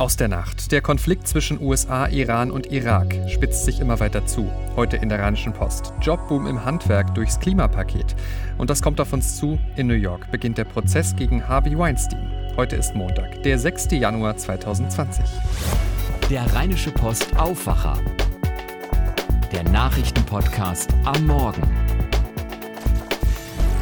Aus der Nacht. Der Konflikt zwischen USA, Iran und Irak spitzt sich immer weiter zu. Heute in der Rheinischen Post. Jobboom im Handwerk durchs Klimapaket. Und das kommt auf uns zu. In New York beginnt der Prozess gegen Harvey Weinstein. Heute ist Montag, der 6. Januar 2020. Der Rheinische Post Aufwacher. Der Nachrichtenpodcast am Morgen.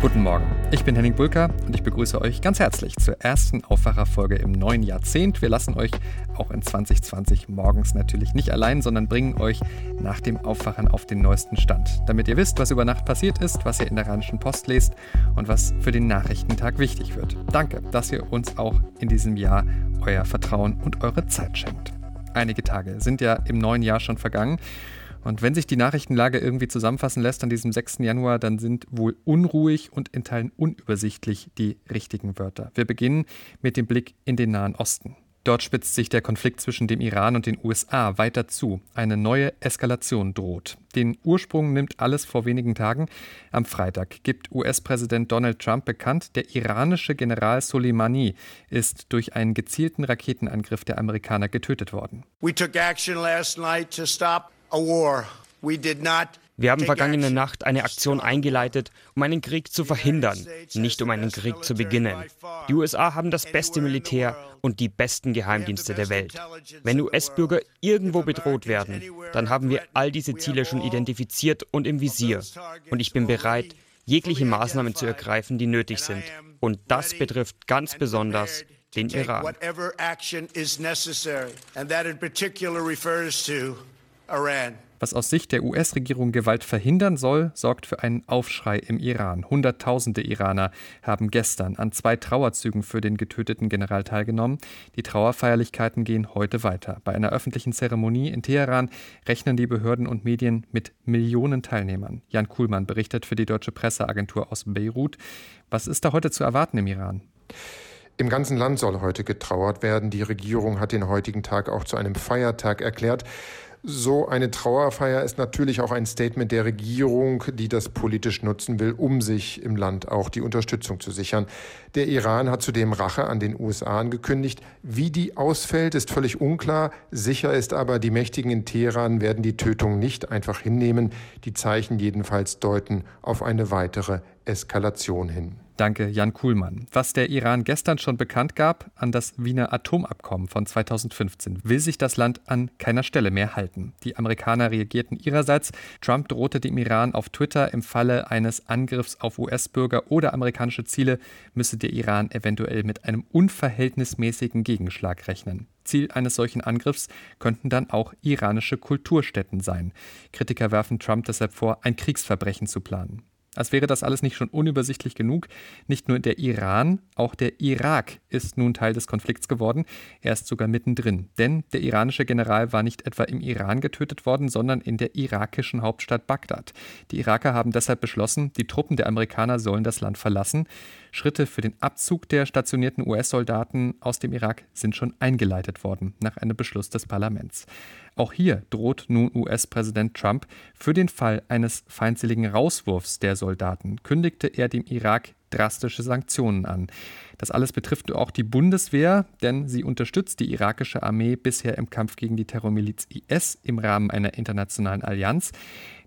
Guten Morgen, ich bin Henning Bulka und ich begrüße euch ganz herzlich zur ersten Aufwacherfolge im neuen Jahrzehnt. Wir lassen euch auch in 2020 morgens natürlich nicht allein, sondern bringen euch nach dem Aufwachen auf den neuesten Stand, damit ihr wisst, was über Nacht passiert ist, was ihr in der Rheinischen Post lest und was für den Nachrichtentag wichtig wird. Danke, dass ihr uns auch in diesem Jahr euer Vertrauen und eure Zeit schenkt. Einige Tage sind ja im neuen Jahr schon vergangen und wenn sich die Nachrichtenlage irgendwie zusammenfassen lässt an diesem 6. Januar, dann sind wohl unruhig und in Teilen unübersichtlich die richtigen Wörter. Wir beginnen mit dem Blick in den Nahen Osten. Dort spitzt sich der Konflikt zwischen dem Iran und den USA weiter zu. Eine neue Eskalation droht. Den Ursprung nimmt alles vor wenigen Tagen. Am Freitag gibt US-Präsident Donald Trump bekannt, der iranische General Soleimani ist durch einen gezielten Raketenangriff der Amerikaner getötet worden. We took action last night to stop wir haben vergangene Nacht eine Aktion eingeleitet, um einen Krieg zu verhindern, nicht um einen Krieg zu beginnen. Die USA haben das beste Militär und die besten Geheimdienste der Welt. Wenn US-Bürger irgendwo bedroht werden, dann haben wir all diese Ziele schon identifiziert und im Visier. Und ich bin bereit, jegliche Maßnahmen zu ergreifen, die nötig sind. Und das betrifft ganz besonders den Iran. Was aus Sicht der US-Regierung Gewalt verhindern soll, sorgt für einen Aufschrei im Iran. Hunderttausende Iraner haben gestern an zwei Trauerzügen für den getöteten General teilgenommen. Die Trauerfeierlichkeiten gehen heute weiter. Bei einer öffentlichen Zeremonie in Teheran rechnen die Behörden und Medien mit Millionen Teilnehmern. Jan Kuhlmann berichtet für die deutsche Presseagentur aus Beirut. Was ist da heute zu erwarten im Iran? Im ganzen Land soll heute getrauert werden. Die Regierung hat den heutigen Tag auch zu einem Feiertag erklärt. So eine Trauerfeier ist natürlich auch ein Statement der Regierung, die das politisch nutzen will, um sich im Land auch die Unterstützung zu sichern. Der Iran hat zudem Rache an den USA angekündigt. Wie die ausfällt, ist völlig unklar. Sicher ist aber, die Mächtigen in Teheran werden die Tötung nicht einfach hinnehmen. Die Zeichen jedenfalls deuten auf eine weitere Eskalation hin. Danke, Jan Kuhlmann. Was der Iran gestern schon bekannt gab an das Wiener Atomabkommen von 2015, will sich das Land an keiner Stelle mehr halten. Die Amerikaner reagierten ihrerseits. Trump drohte dem Iran auf Twitter, im Falle eines Angriffs auf US-Bürger oder amerikanische Ziele müsse der Iran eventuell mit einem unverhältnismäßigen Gegenschlag rechnen. Ziel eines solchen Angriffs könnten dann auch iranische Kulturstätten sein. Kritiker werfen Trump deshalb vor, ein Kriegsverbrechen zu planen. Als wäre das alles nicht schon unübersichtlich genug. Nicht nur der Iran, auch der Irak ist nun Teil des Konflikts geworden. Er ist sogar mittendrin. Denn der iranische General war nicht etwa im Iran getötet worden, sondern in der irakischen Hauptstadt Bagdad. Die Iraker haben deshalb beschlossen, die Truppen der Amerikaner sollen das Land verlassen. Schritte für den Abzug der stationierten US-Soldaten aus dem Irak sind schon eingeleitet worden, nach einem Beschluss des Parlaments. Auch hier droht nun US-Präsident Trump, für den Fall eines feindseligen Rauswurfs der Soldaten kündigte er dem Irak drastische Sanktionen an. Das alles betrifft auch die Bundeswehr, denn sie unterstützt die irakische Armee bisher im Kampf gegen die Terrormiliz IS im Rahmen einer internationalen Allianz.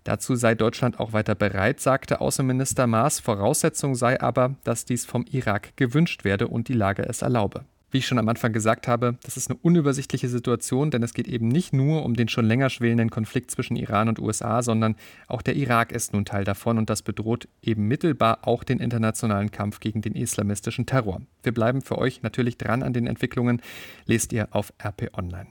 Dazu sei Deutschland auch weiter bereit, sagte Außenminister Maas. Voraussetzung sei aber, dass dies vom Irak gewünscht werde und die Lage es erlaube. Wie ich schon am Anfang gesagt habe, das ist eine unübersichtliche Situation, denn es geht eben nicht nur um den schon länger schwelenden Konflikt zwischen Iran und USA, sondern auch der Irak ist nun Teil davon und das bedroht eben mittelbar auch den internationalen Kampf gegen den islamistischen Terror. Wir bleiben für euch natürlich dran an den Entwicklungen, lest ihr auf RP Online.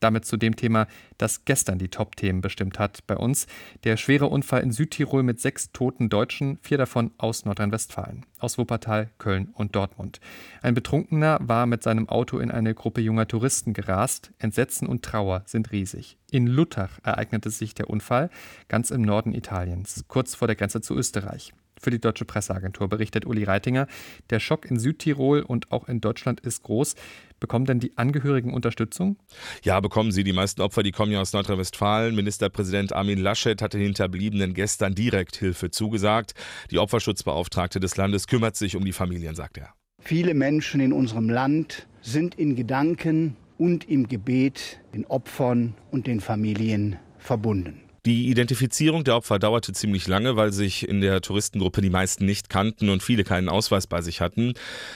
Damit zu dem Thema, das gestern die Top-Themen bestimmt hat bei uns. Der schwere Unfall in Südtirol mit sechs toten Deutschen, vier davon aus Nordrhein-Westfalen, aus Wuppertal, Köln und Dortmund. Ein Betrunkener war mit seinem Auto in eine Gruppe junger Touristen gerast. Entsetzen und Trauer sind riesig. In Luttach ereignete sich der Unfall, ganz im Norden Italiens, kurz vor der Grenze zu Österreich. Für die Deutsche Presseagentur berichtet Uli Reitinger, der Schock in Südtirol und auch in Deutschland ist groß. Bekommen denn die Angehörigen Unterstützung? Ja, bekommen sie. Die meisten Opfer, die kommen ja aus Nordrhein-Westfalen. Ministerpräsident Armin Laschet hat den Hinterbliebenen gestern direkt Hilfe zugesagt. Die Opferschutzbeauftragte des Landes kümmert sich um die Familien, sagt er. Viele Menschen in unserem Land sind in Gedanken und im Gebet den Opfern und den Familien verbunden. Die Identifizierung der Opfer dauerte ziemlich lange, weil sich in der Touristengruppe die meisten nicht kannten und viele keinen Ausweis bei sich hatten.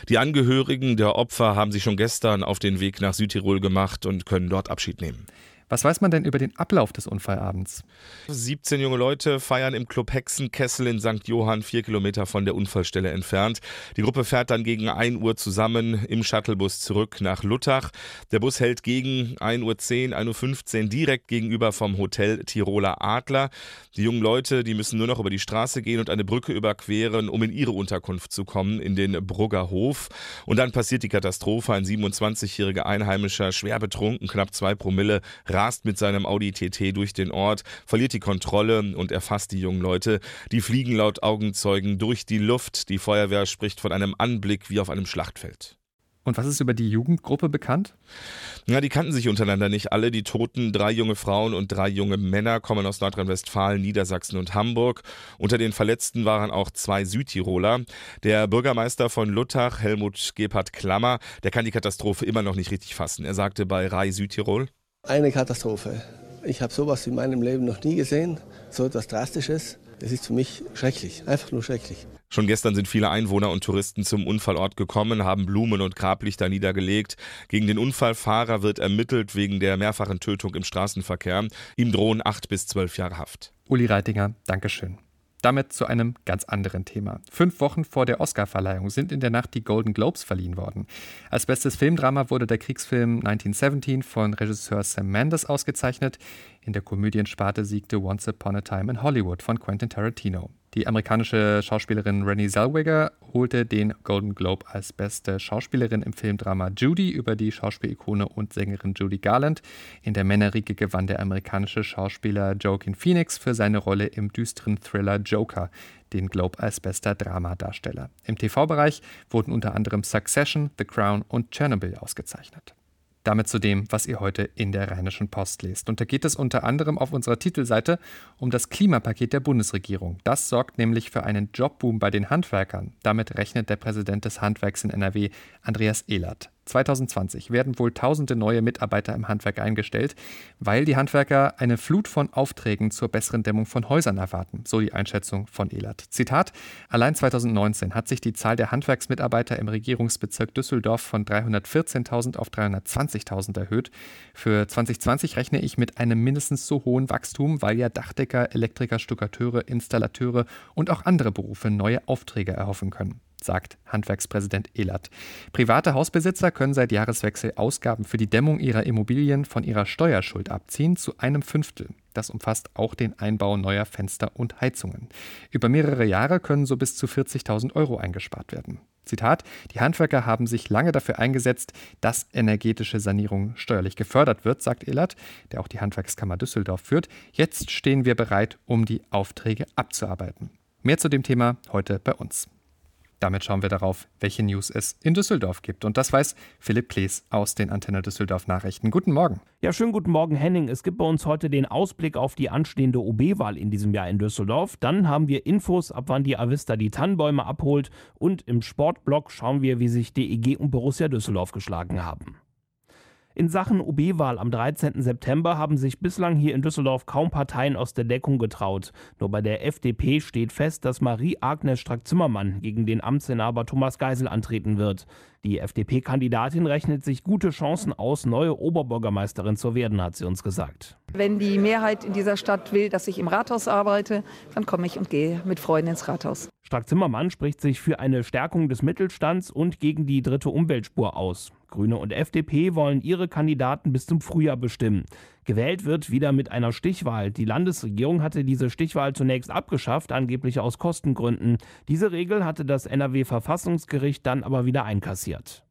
Die Angehörigen der Opfer haben sich schon gestern auf den Weg nach Südtirol gemacht und können dort Abschied nehmen. Was weiß man denn über den Ablauf des Unfallabends? 17 junge Leute feiern im Club Hexenkessel in St. Johann, vier Kilometer von der Unfallstelle entfernt. Die Gruppe fährt dann gegen 1 Uhr zusammen im Shuttlebus zurück nach Luttach. Der Bus hält gegen 1.10 Uhr, 1.15 Uhr direkt gegenüber vom Hotel Tiroler Adler. Die jungen Leute, die müssen nur noch über die Straße gehen und eine Brücke überqueren, um in ihre Unterkunft zu kommen, in den Brugger Hof. Und dann passiert die Katastrophe. Ein 27-jähriger Einheimischer, schwer betrunken, knapp zwei Promille, rast mit seinem Audi TT durch den Ort, verliert die Kontrolle und erfasst die jungen Leute. Die fliegen laut Augenzeugen durch die Luft. Die Feuerwehr spricht von einem Anblick wie auf einem Schlachtfeld. Und was ist über die Jugendgruppe bekannt? Ja, die kannten sich untereinander nicht alle. Die Toten, drei junge Frauen und drei junge Männer, kommen aus Nordrhein-Westfalen, Niedersachsen und Hamburg. Unter den Verletzten waren auch zwei Südtiroler. Der Bürgermeister von Luttach, Helmut Gebhardt Klammer, der kann die Katastrophe immer noch nicht richtig fassen. Er sagte bei Rai Südtirol, eine Katastrophe. Ich habe sowas in meinem Leben noch nie gesehen, so etwas Drastisches. Es ist für mich schrecklich, einfach nur schrecklich. Schon gestern sind viele Einwohner und Touristen zum Unfallort gekommen, haben Blumen und Grablichter niedergelegt. Gegen den Unfallfahrer wird ermittelt wegen der mehrfachen Tötung im Straßenverkehr. Ihm drohen acht bis zwölf Jahre Haft. Uli Reitinger, Dankeschön. Damit zu einem ganz anderen Thema. Fünf Wochen vor der Oscarverleihung sind in der Nacht die Golden Globes verliehen worden. Als bestes Filmdrama wurde der Kriegsfilm 1917 von Regisseur Sam Mendes ausgezeichnet. In der Komödiensparte siegte Once Upon a Time in Hollywood von Quentin Tarantino. Die amerikanische Schauspielerin Renée Zellweger holte den Golden Globe als beste Schauspielerin im Filmdrama Judy über die Schauspielikone und Sängerin Judy Garland. In der Männerriege gewann der amerikanische Schauspieler Joaquin Phoenix für seine Rolle im düsteren Thriller Joker den Globe als bester Dramadarsteller. Im TV-Bereich wurden unter anderem Succession, The Crown und Chernobyl ausgezeichnet. Damit zu dem, was ihr heute in der Rheinischen Post lest. Und da geht es unter anderem auf unserer Titelseite um das Klimapaket der Bundesregierung. Das sorgt nämlich für einen Jobboom bei den Handwerkern. Damit rechnet der Präsident des Handwerks in NRW, Andreas Ehlert. 2020 werden wohl tausende neue Mitarbeiter im Handwerk eingestellt, weil die Handwerker eine Flut von Aufträgen zur besseren Dämmung von Häusern erwarten, so die Einschätzung von Elert. Zitat: Allein 2019 hat sich die Zahl der Handwerksmitarbeiter im Regierungsbezirk Düsseldorf von 314.000 auf 320.000 erhöht. Für 2020 rechne ich mit einem mindestens so hohen Wachstum, weil ja Dachdecker, Elektriker, Stuckateure, Installateure und auch andere Berufe neue Aufträge erhoffen können sagt Handwerkspräsident Ehlert. Private Hausbesitzer können seit Jahreswechsel Ausgaben für die Dämmung ihrer Immobilien von ihrer Steuerschuld abziehen zu einem Fünftel. Das umfasst auch den Einbau neuer Fenster und Heizungen. Über mehrere Jahre können so bis zu 40.000 Euro eingespart werden. Zitat: Die Handwerker haben sich lange dafür eingesetzt, dass energetische Sanierung steuerlich gefördert wird, sagt Ehlert, der auch die Handwerkskammer Düsseldorf führt. Jetzt stehen wir bereit, um die Aufträge abzuarbeiten. Mehr zu dem Thema heute bei uns. Damit schauen wir darauf, welche News es in Düsseldorf gibt. Und das weiß Philipp Klees aus den Antenne Düsseldorf Nachrichten. Guten Morgen. Ja, schönen guten Morgen, Henning. Es gibt bei uns heute den Ausblick auf die anstehende OB-Wahl in diesem Jahr in Düsseldorf. Dann haben wir Infos, ab wann die Avista die Tannenbäume abholt. Und im Sportblock schauen wir, wie sich DEG und Borussia Düsseldorf geschlagen haben. In Sachen OB-Wahl am 13. September haben sich bislang hier in Düsseldorf kaum Parteien aus der Deckung getraut. Nur bei der FDP steht fest, dass Marie-Agnes Strack-Zimmermann gegen den Amtsinhaber Thomas Geisel antreten wird. Die FDP-Kandidatin rechnet sich gute Chancen aus, neue Oberbürgermeisterin zu werden, hat sie uns gesagt. Wenn die Mehrheit in dieser Stadt will, dass ich im Rathaus arbeite, dann komme ich und gehe mit Freunden ins Rathaus. Strack-Zimmermann spricht sich für eine Stärkung des Mittelstands und gegen die dritte Umweltspur aus. Grüne und FDP wollen ihre Kandidaten bis zum Frühjahr bestimmen. Gewählt wird wieder mit einer Stichwahl. Die Landesregierung hatte diese Stichwahl zunächst abgeschafft, angeblich aus Kostengründen. Diese Regel hatte das NRW-Verfassungsgericht dann aber wieder einkassiert.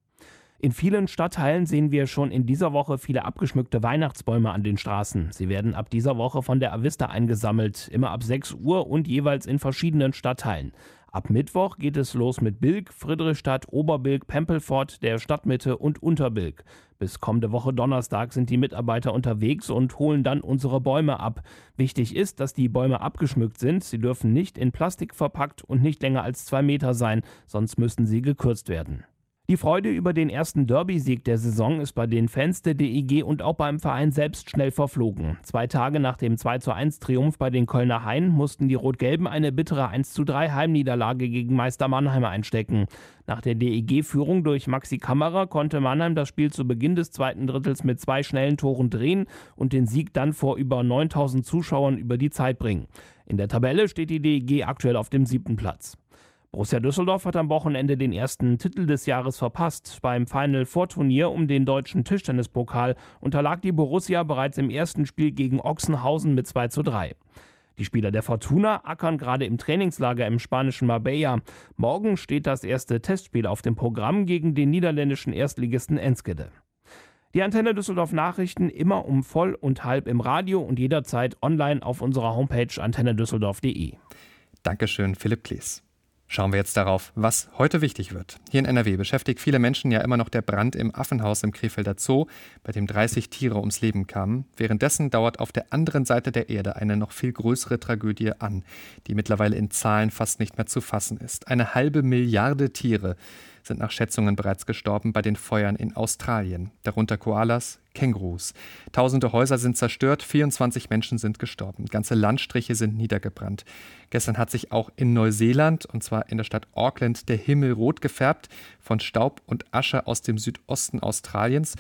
In vielen Stadtteilen sehen wir schon in dieser Woche viele abgeschmückte Weihnachtsbäume an den Straßen. Sie werden ab dieser Woche von der Avista eingesammelt, immer ab 6 Uhr und jeweils in verschiedenen Stadtteilen. Ab Mittwoch geht es los mit Bilk, Friedrichstadt, Oberbilk, Pempelfort, der Stadtmitte und Unterbilk. Bis kommende Woche Donnerstag sind die Mitarbeiter unterwegs und holen dann unsere Bäume ab. Wichtig ist, dass die Bäume abgeschmückt sind. Sie dürfen nicht in Plastik verpackt und nicht länger als zwei Meter sein, sonst müssten sie gekürzt werden. Die Freude über den ersten Derby-Sieg der Saison ist bei den Fans der DEG und auch beim Verein selbst schnell verflogen. Zwei Tage nach dem 21 Triumph bei den Kölner Hain mussten die Rot-Gelben eine bittere 1:3 Heimniederlage gegen Meister Mannheim einstecken. Nach der DEG-Führung durch Maxi Kammerer konnte Mannheim das Spiel zu Beginn des zweiten Drittels mit zwei schnellen Toren drehen und den Sieg dann vor über 9000 Zuschauern über die Zeit bringen. In der Tabelle steht die DEG aktuell auf dem siebten Platz. Borussia Düsseldorf hat am Wochenende den ersten Titel des Jahres verpasst. Beim Final Four Turnier um den deutschen Tischtennispokal unterlag die Borussia bereits im ersten Spiel gegen Ochsenhausen mit 2 zu 3. Die Spieler der Fortuna ackern gerade im Trainingslager im spanischen Marbella. Morgen steht das erste Testspiel auf dem Programm gegen den niederländischen Erstligisten Enskede. Die Antenne Düsseldorf Nachrichten immer um voll und halb im Radio und jederzeit online auf unserer Homepage antennedüsseldorf.de. Dankeschön, Philipp Klees. Schauen wir jetzt darauf, was heute wichtig wird. Hier in NRW beschäftigt viele Menschen ja immer noch der Brand im Affenhaus im Krefelder Zoo, bei dem 30 Tiere ums Leben kamen. Währenddessen dauert auf der anderen Seite der Erde eine noch viel größere Tragödie an, die mittlerweile in Zahlen fast nicht mehr zu fassen ist. Eine halbe Milliarde Tiere sind nach Schätzungen bereits gestorben bei den Feuern in Australien, darunter Koalas, Kängurus. Tausende Häuser sind zerstört, 24 Menschen sind gestorben, ganze Landstriche sind niedergebrannt. Gestern hat sich auch in Neuseeland, und zwar in der Stadt Auckland, der Himmel rot gefärbt von Staub und Asche aus dem Südosten Australiens.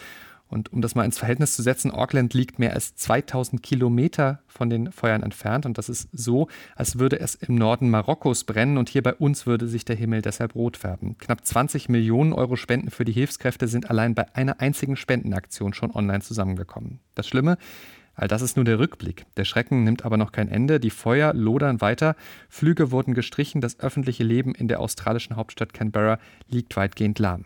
Und um das mal ins Verhältnis zu setzen, Auckland liegt mehr als 2000 Kilometer von den Feuern entfernt. Und das ist so, als würde es im Norden Marokkos brennen und hier bei uns würde sich der Himmel deshalb rot färben. Knapp 20 Millionen Euro Spenden für die Hilfskräfte sind allein bei einer einzigen Spendenaktion schon online zusammengekommen. Das Schlimme, All das ist nur der Rückblick. Der Schrecken nimmt aber noch kein Ende. Die Feuer lodern weiter. Flüge wurden gestrichen. Das öffentliche Leben in der australischen Hauptstadt Canberra liegt weitgehend lahm.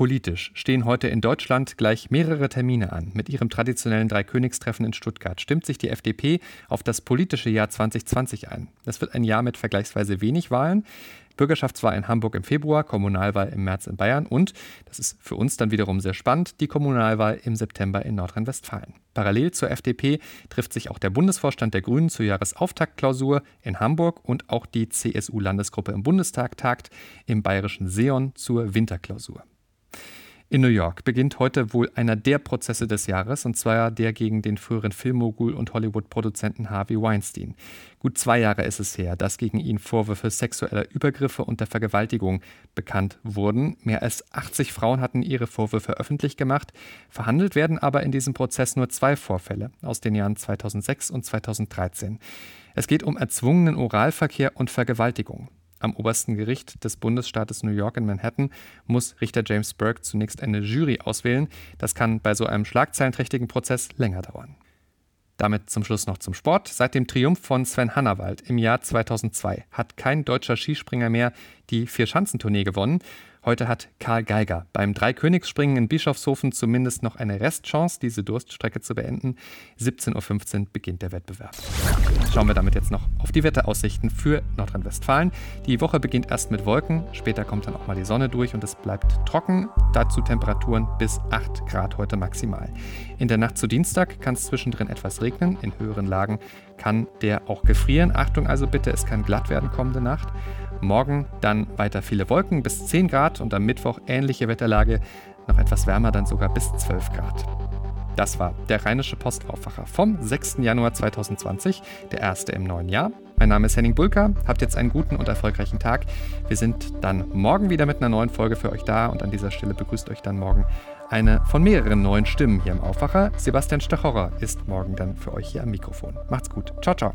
Politisch stehen heute in Deutschland gleich mehrere Termine an. Mit ihrem traditionellen Dreikönigstreffen in Stuttgart stimmt sich die FDP auf das politische Jahr 2020 ein. Das wird ein Jahr mit vergleichsweise wenig Wahlen. Bürgerschaftswahl in Hamburg im Februar, Kommunalwahl im März in Bayern und, das ist für uns dann wiederum sehr spannend, die Kommunalwahl im September in Nordrhein-Westfalen. Parallel zur FDP trifft sich auch der Bundesvorstand der Grünen zur Jahresauftaktklausur in Hamburg und auch die CSU-Landesgruppe im Bundestag tagt im bayerischen Seon zur Winterklausur. In New York beginnt heute wohl einer der Prozesse des Jahres, und zwar der gegen den früheren Filmmogul und Hollywood-Produzenten Harvey Weinstein. Gut zwei Jahre ist es her, dass gegen ihn Vorwürfe sexueller Übergriffe und der Vergewaltigung bekannt wurden. Mehr als 80 Frauen hatten ihre Vorwürfe öffentlich gemacht. Verhandelt werden aber in diesem Prozess nur zwei Vorfälle aus den Jahren 2006 und 2013. Es geht um erzwungenen Oralverkehr und Vergewaltigung. Am obersten Gericht des Bundesstaates New York in Manhattan muss Richter James Burke zunächst eine Jury auswählen. Das kann bei so einem schlagzeilenträchtigen Prozess länger dauern. Damit zum Schluss noch zum Sport. Seit dem Triumph von Sven Hannawald im Jahr 2002 hat kein deutscher Skispringer mehr die Vier-Schanzentournee gewonnen. Heute hat Karl Geiger beim Dreikönigsspringen in Bischofshofen zumindest noch eine Restchance, diese Durststrecke zu beenden. 17.15 Uhr beginnt der Wettbewerb. Schauen wir damit jetzt noch auf die Wetteraussichten für Nordrhein-Westfalen. Die Woche beginnt erst mit Wolken, später kommt dann auch mal die Sonne durch und es bleibt trocken. Dazu Temperaturen bis 8 Grad heute maximal. In der Nacht zu Dienstag kann es zwischendrin etwas regnen. In höheren Lagen kann der auch gefrieren. Achtung also bitte, es kann glatt werden kommende Nacht. Morgen dann weiter viele Wolken bis 10 Grad und am Mittwoch ähnliche Wetterlage, noch etwas wärmer, dann sogar bis 12 Grad. Das war der Rheinische Postaufwacher vom 6. Januar 2020, der erste im neuen Jahr. Mein Name ist Henning Bulka, habt jetzt einen guten und erfolgreichen Tag. Wir sind dann morgen wieder mit einer neuen Folge für euch da und an dieser Stelle begrüßt euch dann morgen eine von mehreren neuen Stimmen hier im Aufwacher. Sebastian Stachorer ist morgen dann für euch hier am Mikrofon. Macht's gut. Ciao, ciao.